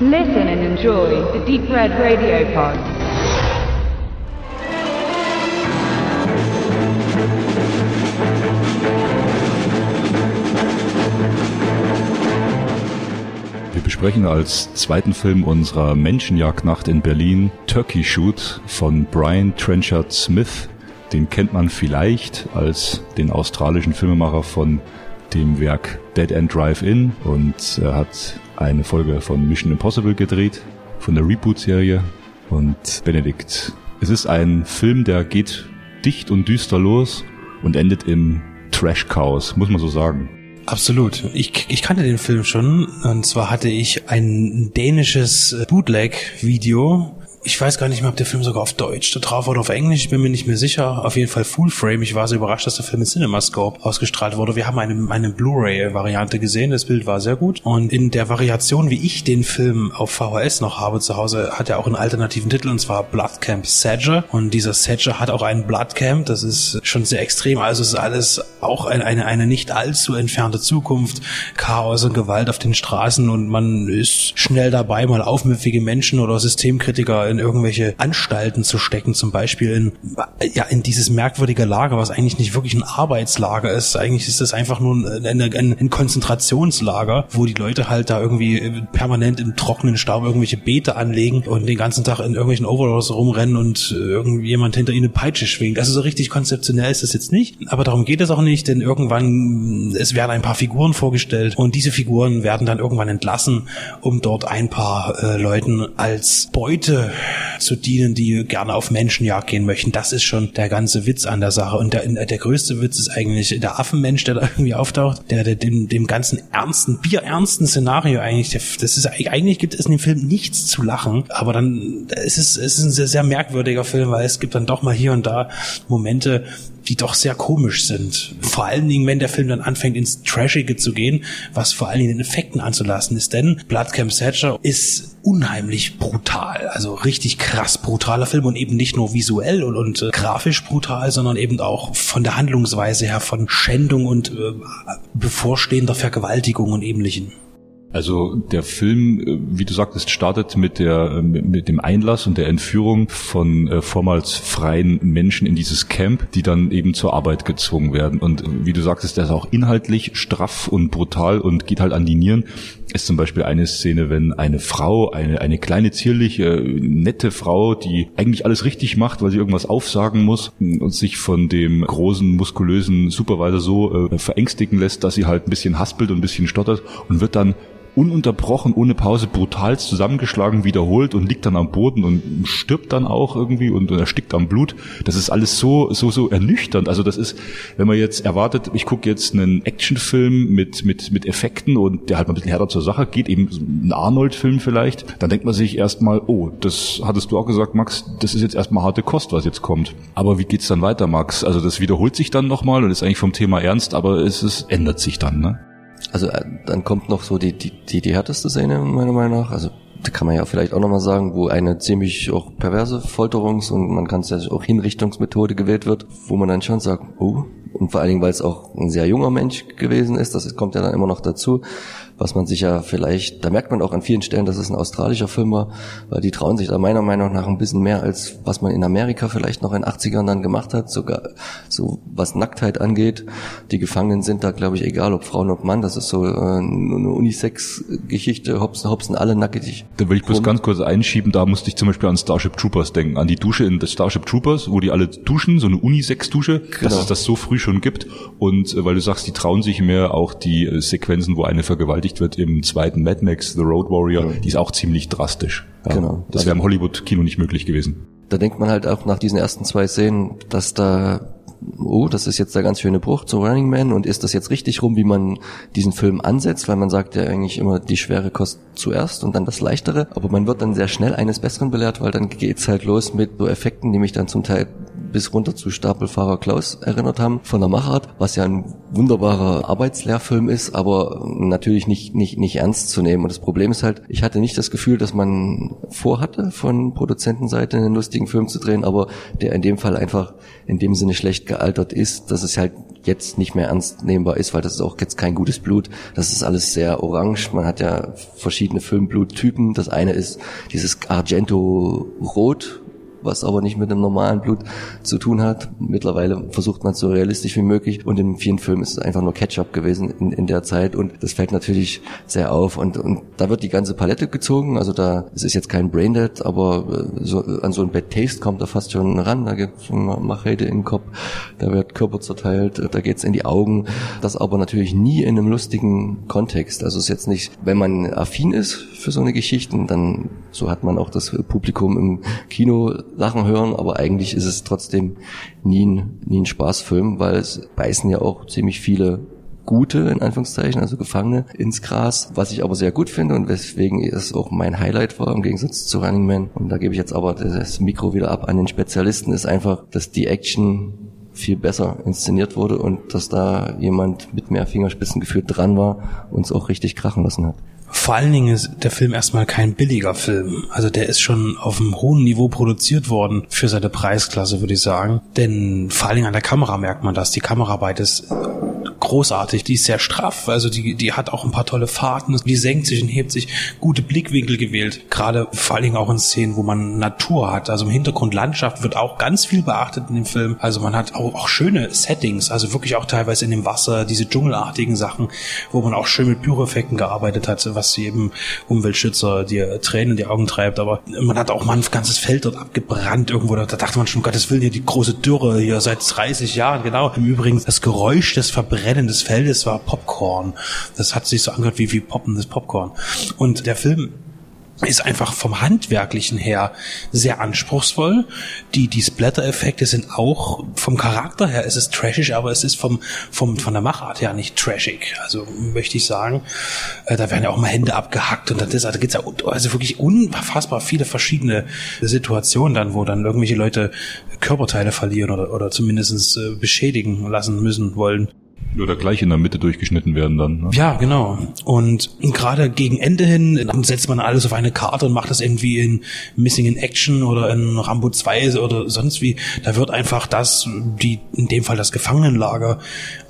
Listen and enjoy the Deep Red Radio Pod. Wir besprechen als zweiten Film unserer Menschenjagdnacht in Berlin Turkey Shoot von Brian Trenchard Smith. Den kennt man vielleicht als den australischen Filmemacher von dem Werk Dead End Drive-In und er hat eine Folge von Mission Impossible gedreht, von der Reboot-Serie. Und Benedikt, es ist ein Film, der geht dicht und düster los und endet im Trash-Chaos, muss man so sagen. Absolut. Ich, ich kannte den Film schon. Und zwar hatte ich ein dänisches Bootleg-Video ich weiß gar nicht mehr, ob der Film sogar auf Deutsch da drauf oder auf Englisch, ich bin mir nicht mehr sicher. Auf jeden Fall Full Frame. Ich war so überrascht, dass der Film in CinemaScope ausgestrahlt wurde. Wir haben eine, eine Blu-ray-Variante gesehen, das Bild war sehr gut. Und in der Variation, wie ich den Film auf VHS noch habe zu Hause, hat er auch einen alternativen Titel und zwar Blood Camp Sadger. Und dieser Sadger hat auch einen Blood Camp, das ist schon sehr extrem. Also es ist alles auch eine, eine, eine nicht allzu entfernte Zukunft. Chaos und Gewalt auf den Straßen und man ist schnell dabei, mal aufmüpfige Menschen oder Systemkritiker in irgendwelche Anstalten zu stecken, zum Beispiel in, ja, in dieses merkwürdige Lager, was eigentlich nicht wirklich ein Arbeitslager ist. Eigentlich ist das einfach nur ein, ein, ein Konzentrationslager, wo die Leute halt da irgendwie permanent im trockenen Staub irgendwelche Beete anlegen und den ganzen Tag in irgendwelchen Overalls rumrennen und irgendjemand hinter ihnen eine Peitsche schwingt. Also so richtig konzeptionell ist das jetzt nicht, aber darum geht es auch nicht, denn irgendwann, es werden ein paar Figuren vorgestellt und diese Figuren werden dann irgendwann entlassen, um dort ein paar äh, Leuten als Beute zu dienen, die gerne auf Menschenjagd gehen möchten. Das ist schon der ganze Witz an der Sache. Und der, der größte Witz ist eigentlich der Affenmensch, der da irgendwie auftaucht, der, der dem, dem ganzen ernsten, bierernsten Szenario eigentlich, das ist eigentlich gibt es in dem Film nichts zu lachen, aber dann es ist es ist ein sehr, sehr merkwürdiger Film, weil es gibt dann doch mal hier und da Momente, die doch sehr komisch sind. Vor allen Dingen, wenn der Film dann anfängt, ins Trashige zu gehen, was vor allen Dingen den Effekten anzulassen ist. Denn Bloodcamp Satcher ist unheimlich brutal. Also richtig krass brutaler Film und eben nicht nur visuell und, und äh, grafisch brutal, sondern eben auch von der Handlungsweise her von Schändung und äh, bevorstehender Vergewaltigung und ähnlichen. Also der Film, äh, wie du sagtest, startet mit der äh, mit dem Einlass und der Entführung von äh, vormals freien Menschen in dieses Camp, die dann eben zur Arbeit gezwungen werden. Und wie du sagtest, der ist auch inhaltlich straff und brutal und geht halt an die Nieren. Ist zum Beispiel eine Szene, wenn eine Frau, eine eine kleine zierliche nette Frau, die eigentlich alles richtig macht, weil sie irgendwas aufsagen muss und sich von dem großen muskulösen Supervisor so äh, verängstigen lässt, dass sie halt ein bisschen haspelt und ein bisschen stottert und wird dann ununterbrochen, ohne Pause, brutal zusammengeschlagen, wiederholt und liegt dann am Boden und stirbt dann auch irgendwie und, erstickt am Blut. Das ist alles so, so, so ernüchternd. Also das ist, wenn man jetzt erwartet, ich gucke jetzt einen Actionfilm mit, mit, mit Effekten und der halt mal ein bisschen härter zur Sache geht, eben ein Arnold-Film vielleicht, dann denkt man sich erstmal, oh, das hattest du auch gesagt, Max, das ist jetzt erstmal harte Kost, was jetzt kommt. Aber wie geht's dann weiter, Max? Also das wiederholt sich dann nochmal und ist eigentlich vom Thema ernst, aber es, es ändert sich dann, ne? Also äh, dann kommt noch so die, die, die, die härteste Szene meiner Meinung nach. Also da kann man ja vielleicht auch nochmal sagen, wo eine ziemlich auch perverse Folterungs- und man kann es ja auch Hinrichtungsmethode gewählt wird, wo man dann schon sagt, oh, und vor allen Dingen, weil es auch ein sehr junger Mensch gewesen ist, das kommt ja dann immer noch dazu, was man sich ja vielleicht, da merkt man auch an vielen Stellen, dass es ein australischer Film war, weil die trauen sich da meiner Meinung nach ein bisschen mehr, als was man in Amerika vielleicht noch in den 80ern dann gemacht hat, sogar so was Nacktheit angeht. Die Gefangenen sind da, glaube ich, egal ob Frauen oder Mann, das ist so äh, eine Unisex-Geschichte, hopsen, hopsen alle nackig. Da will ich bloß ganz kurz einschieben, da musste ich zum Beispiel an Starship Troopers denken, an die Dusche in Starship Troopers, wo die alle duschen, so eine Unisex-Dusche, genau. dass es das so früh schon gibt und äh, weil du sagst, die trauen sich mehr auch die äh, Sequenzen, wo eine vergewaltigt vergewaltigt wird im zweiten Mad Max, The Road Warrior, ja. die ist auch ziemlich drastisch. Ja, genau. Das wäre im Hollywood-Kino nicht möglich gewesen. Da denkt man halt auch nach diesen ersten zwei Szenen, dass da oh, das ist jetzt der ganz schöne Bruch zu Running Man und ist das jetzt richtig rum, wie man diesen Film ansetzt, weil man sagt ja eigentlich immer die schwere Kost zuerst und dann das leichtere, aber man wird dann sehr schnell eines Besseren belehrt, weil dann geht's halt los mit so Effekten, die mich dann zum Teil bis runter zu Stapelfahrer Klaus erinnert haben von der Machart, was ja ein wunderbarer Arbeitslehrfilm ist, aber natürlich nicht, nicht, nicht ernst zu nehmen. Und das Problem ist halt, ich hatte nicht das Gefühl, dass man vorhatte, von Produzentenseite einen lustigen Film zu drehen, aber der in dem Fall einfach in dem Sinne schlecht gealtert ist, dass es halt jetzt nicht mehr ernst nehmbar ist, weil das ist auch jetzt kein gutes Blut. Das ist alles sehr orange. Man hat ja verschiedene Filmbluttypen. Das eine ist dieses Argento-Rot, was aber nicht mit dem normalen Blut zu tun hat. Mittlerweile versucht man es so realistisch wie möglich. Und im vielen Film ist es einfach nur Ketchup gewesen in, in der Zeit. Und das fällt natürlich sehr auf. Und, und da wird die ganze Palette gezogen, also da, es ist jetzt kein Braindead, aber äh, so, an so ein Bad Taste kommt er fast schon ran, da gibt es Machete in den Kopf, da wird Körper zerteilt, da geht's in die Augen, das aber natürlich nie in einem lustigen Kontext, also es ist jetzt nicht, wenn man affin ist für so eine Geschichte, dann so hat man auch das Publikum im Kino Sachen hören, aber eigentlich ist es trotzdem nie ein, nie ein Spaßfilm, weil es beißen ja auch ziemlich viele gute, in Anführungszeichen, also Gefangene ins Gras, was ich aber sehr gut finde und weswegen es auch mein Highlight war im Gegensatz zu Running Man. Und da gebe ich jetzt aber das Mikro wieder ab an den Spezialisten, ist einfach, dass die Action viel besser inszeniert wurde und dass da jemand mit mehr Fingerspitzengefühl dran war und es auch richtig krachen lassen hat. Vor allen Dingen ist der Film erstmal kein billiger Film. Also der ist schon auf einem hohen Niveau produziert worden für seine Preisklasse, würde ich sagen. Denn vor allen Dingen an der Kamera merkt man das. Die Kameraarbeit ist großartig. Die ist sehr straff, also die, die hat auch ein paar tolle Fahrten. Die senkt sich und hebt sich gute Blickwinkel gewählt. Gerade vor allen Dingen auch in Szenen, wo man Natur hat. Also im Hintergrund Landschaft wird auch ganz viel beachtet in dem Film. Also man hat auch, auch schöne Settings, also wirklich auch teilweise in dem Wasser, diese dschungelartigen Sachen, wo man auch schön mit Pyroeffekten gearbeitet hat, was jedem Umweltschützer dir Tränen in die Augen treibt. Aber man hat auch mal ein ganzes Feld dort abgebrannt irgendwo. Da dachte man schon, Gottes Willen, hier die große Dürre hier seit 30 Jahren. Genau. Im Übrigen, das Geräusch des Verbrennens Brennen des Feldes war Popcorn. Das hat sich so angehört wie, wie poppendes Popcorn. Und der Film ist einfach vom Handwerklichen her sehr anspruchsvoll. Die, die Splatter-Effekte sind auch vom Charakter her, es ist trashig, aber es ist vom, vom, von der Machart her nicht trashig. Also möchte ich sagen, äh, da werden ja auch mal Hände abgehackt und das, also geht's ja also wirklich unfassbar viele verschiedene Situationen dann, wo dann irgendwelche Leute Körperteile verlieren oder, oder zumindest äh, beschädigen lassen müssen wollen. Oder gleich in der Mitte durchgeschnitten werden dann. Ne? Ja, genau. Und gerade gegen Ende hin setzt man alles auf eine Karte und macht das irgendwie in Missing in Action oder in Rambo 2 oder sonst wie. Da wird einfach das, die, in dem Fall das Gefangenenlager,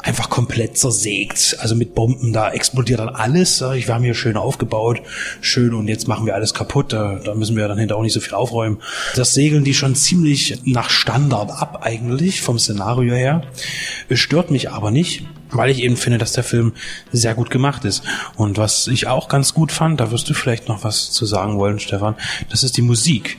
einfach komplett zersägt. Also mit Bomben, da explodiert dann alles. Wir haben hier schön aufgebaut, schön und jetzt machen wir alles kaputt. Da, da müssen wir dann hinter auch nicht so viel aufräumen. Das segeln die schon ziemlich nach Standard ab eigentlich vom Szenario her. Es stört mich aber nicht weil ich eben finde, dass der Film sehr gut gemacht ist. Und was ich auch ganz gut fand, da wirst du vielleicht noch was zu sagen wollen, Stefan, das ist die Musik,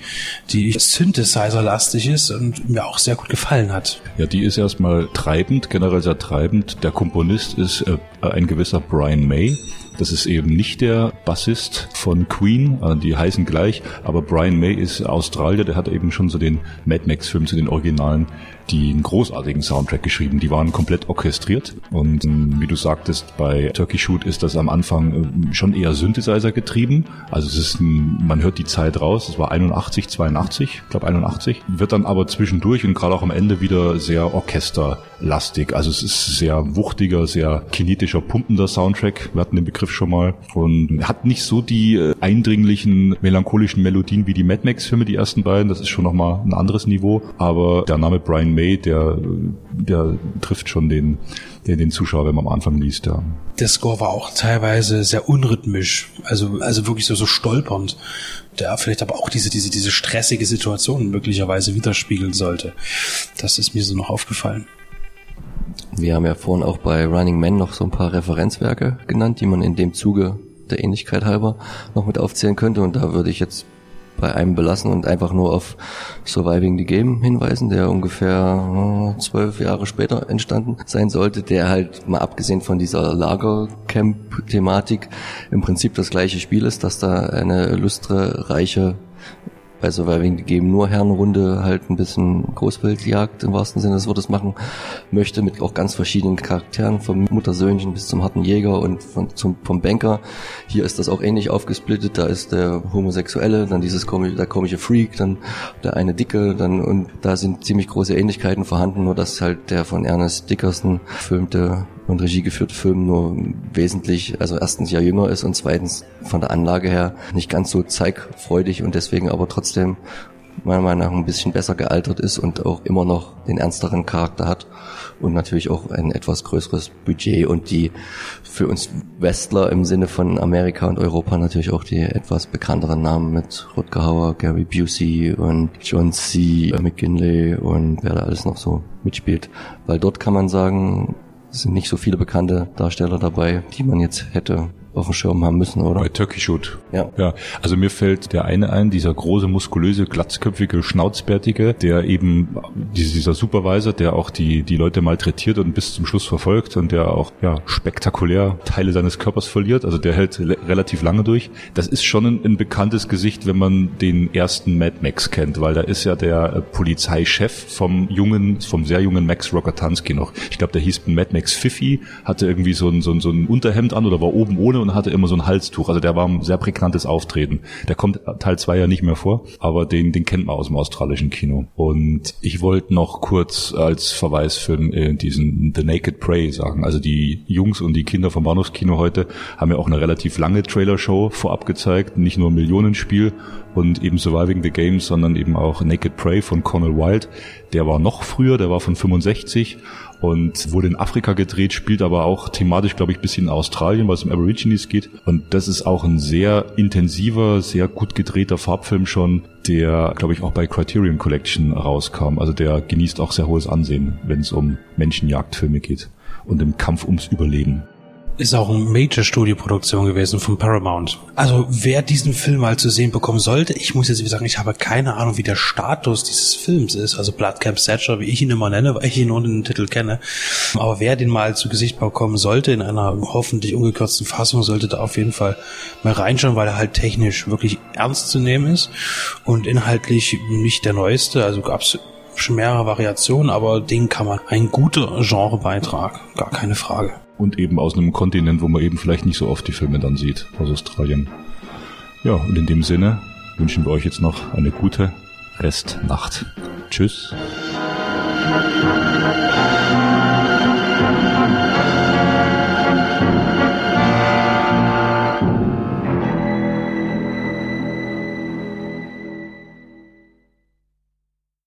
die Synthesizer-lastig ist und mir auch sehr gut gefallen hat. Ja, die ist erstmal treibend, generell sehr treibend. Der Komponist ist äh, ein gewisser Brian May. Das ist eben nicht der Bassist von Queen, äh, die heißen gleich, aber Brian May ist Australier, der hat eben schon so den Mad Max-Film zu den Originalen die einen großartigen Soundtrack geschrieben. Die waren komplett orchestriert und ähm, wie du sagtest, bei Turkey Shoot ist das am Anfang ähm, schon eher Synthesizer getrieben. Also es ist, man hört die Zeit raus. Es war 81, 82, ich glaube 81. Wird dann aber zwischendurch und gerade auch am Ende wieder sehr orchesterlastig. Also es ist sehr wuchtiger, sehr kinetischer, pumpender Soundtrack. Wir hatten den Begriff schon mal und hat nicht so die äh, eindringlichen melancholischen Melodien wie die Mad Max Filme, die ersten beiden. Das ist schon nochmal ein anderes Niveau. Aber der Name Brian May, der, der trifft schon den, den, den Zuschauer, wenn man am Anfang liest, ja. Der Score war auch teilweise sehr unrhythmisch, also, also wirklich so, so stolpernd, der vielleicht aber auch diese, diese, diese stressige Situation möglicherweise widerspiegeln sollte. Das ist mir so noch aufgefallen. Wir haben ja vorhin auch bei Running Man noch so ein paar Referenzwerke genannt, die man in dem Zuge der Ähnlichkeit halber noch mit aufzählen könnte. Und da würde ich jetzt bei einem belassen und einfach nur auf Surviving the Game hinweisen, der ungefähr äh, zwölf Jahre später entstanden sein sollte, der halt mal abgesehen von dieser Lagercamp-Thematik im Prinzip das gleiche Spiel ist, dass da eine lustre, reiche Also weil wegen geben nur Herrenrunde halt ein bisschen Großwildjagd im wahrsten Sinne des Wortes machen möchte, mit auch ganz verschiedenen Charakteren, vom Muttersöhnchen bis zum harten Jäger und von, zum, vom Banker. Hier ist das auch ähnlich aufgesplittet, da ist der Homosexuelle, dann dieses komische, der komische Freak, dann der eine Dicke, dann und da sind ziemlich große Ähnlichkeiten vorhanden, nur dass halt der von Ernest Dickerson filmte und Regie geführte Film nur wesentlich, also erstens ja jünger ist und zweitens von der Anlage her nicht ganz so zeigfreudig und deswegen aber trotzdem meiner Meinung nach ein bisschen besser gealtert ist und auch immer noch den ernsteren Charakter hat und natürlich auch ein etwas größeres Budget und die für uns Westler im Sinne von Amerika und Europa natürlich auch die etwas bekannteren Namen mit Rutger Hauer, Gary Busey und John C. McKinley und wer da alles noch so mitspielt. Weil dort kann man sagen, es sind nicht so viele bekannte Darsteller dabei, die man jetzt hätte auf dem Schirm haben müssen, oder? Bei Turkey Shoot. Ja. Ja, also mir fällt der eine ein, dieser große, muskulöse, glatzköpfige, schnauzbärtige, der eben, dieser Supervisor, der auch die, die Leute malträtiert und bis zum Schluss verfolgt und der auch, ja, spektakulär Teile seines Körpers verliert, also der hält relativ lange durch. Das ist schon ein, ein bekanntes Gesicht, wenn man den ersten Mad Max kennt, weil da ist ja der äh, Polizeichef vom jungen, vom sehr jungen Max Rockatansky noch. Ich glaube, der hieß Mad Max Fifi, hatte irgendwie so ein, so ein, so ein Unterhemd an oder war oben ohne und hatte immer so ein Halstuch. Also der war ein sehr prägnantes Auftreten. Der kommt Teil 2 ja nicht mehr vor, aber den, den kennt man aus dem australischen Kino. Und ich wollte noch kurz als Verweisfilm äh, diesen The Naked Prey sagen. Also die Jungs und die Kinder vom Bahnhofskino heute haben ja auch eine relativ lange Trailershow vorab gezeigt. Nicht nur Millionenspiel und eben Surviving the Games, sondern eben auch Naked Prey von Connell Wild. Der war noch früher, der war von 65 und wurde in Afrika gedreht, spielt aber auch thematisch, glaube ich, bis in Australien, weil es um Aborigines geht. Und das ist auch ein sehr intensiver, sehr gut gedrehter Farbfilm schon, der, glaube ich, auch bei Criterion Collection rauskam. Also der genießt auch sehr hohes Ansehen, wenn es um Menschenjagdfilme geht und im Kampf ums Überleben ist auch eine Major-Studio-Produktion gewesen von Paramount. Also wer diesen Film mal zu sehen bekommen sollte, ich muss jetzt sagen, ich habe keine Ahnung, wie der Status dieses Films ist. Also Bloodcamp Satcher, wie ich ihn immer nenne, weil ich ihn ohne den Titel kenne. Aber wer den mal zu Gesicht bekommen sollte, in einer hoffentlich ungekürzten Fassung, sollte da auf jeden Fall mal reinschauen, weil er halt technisch wirklich ernst zu nehmen ist und inhaltlich nicht der neueste. Also gab's schon mehrere Variationen, aber den kann man ein guter Genrebeitrag, gar keine Frage und eben aus einem Kontinent, wo man eben vielleicht nicht so oft die Filme dann sieht, aus Australien. Ja, und in dem Sinne wünschen wir euch jetzt noch eine gute Restnacht. Tschüss.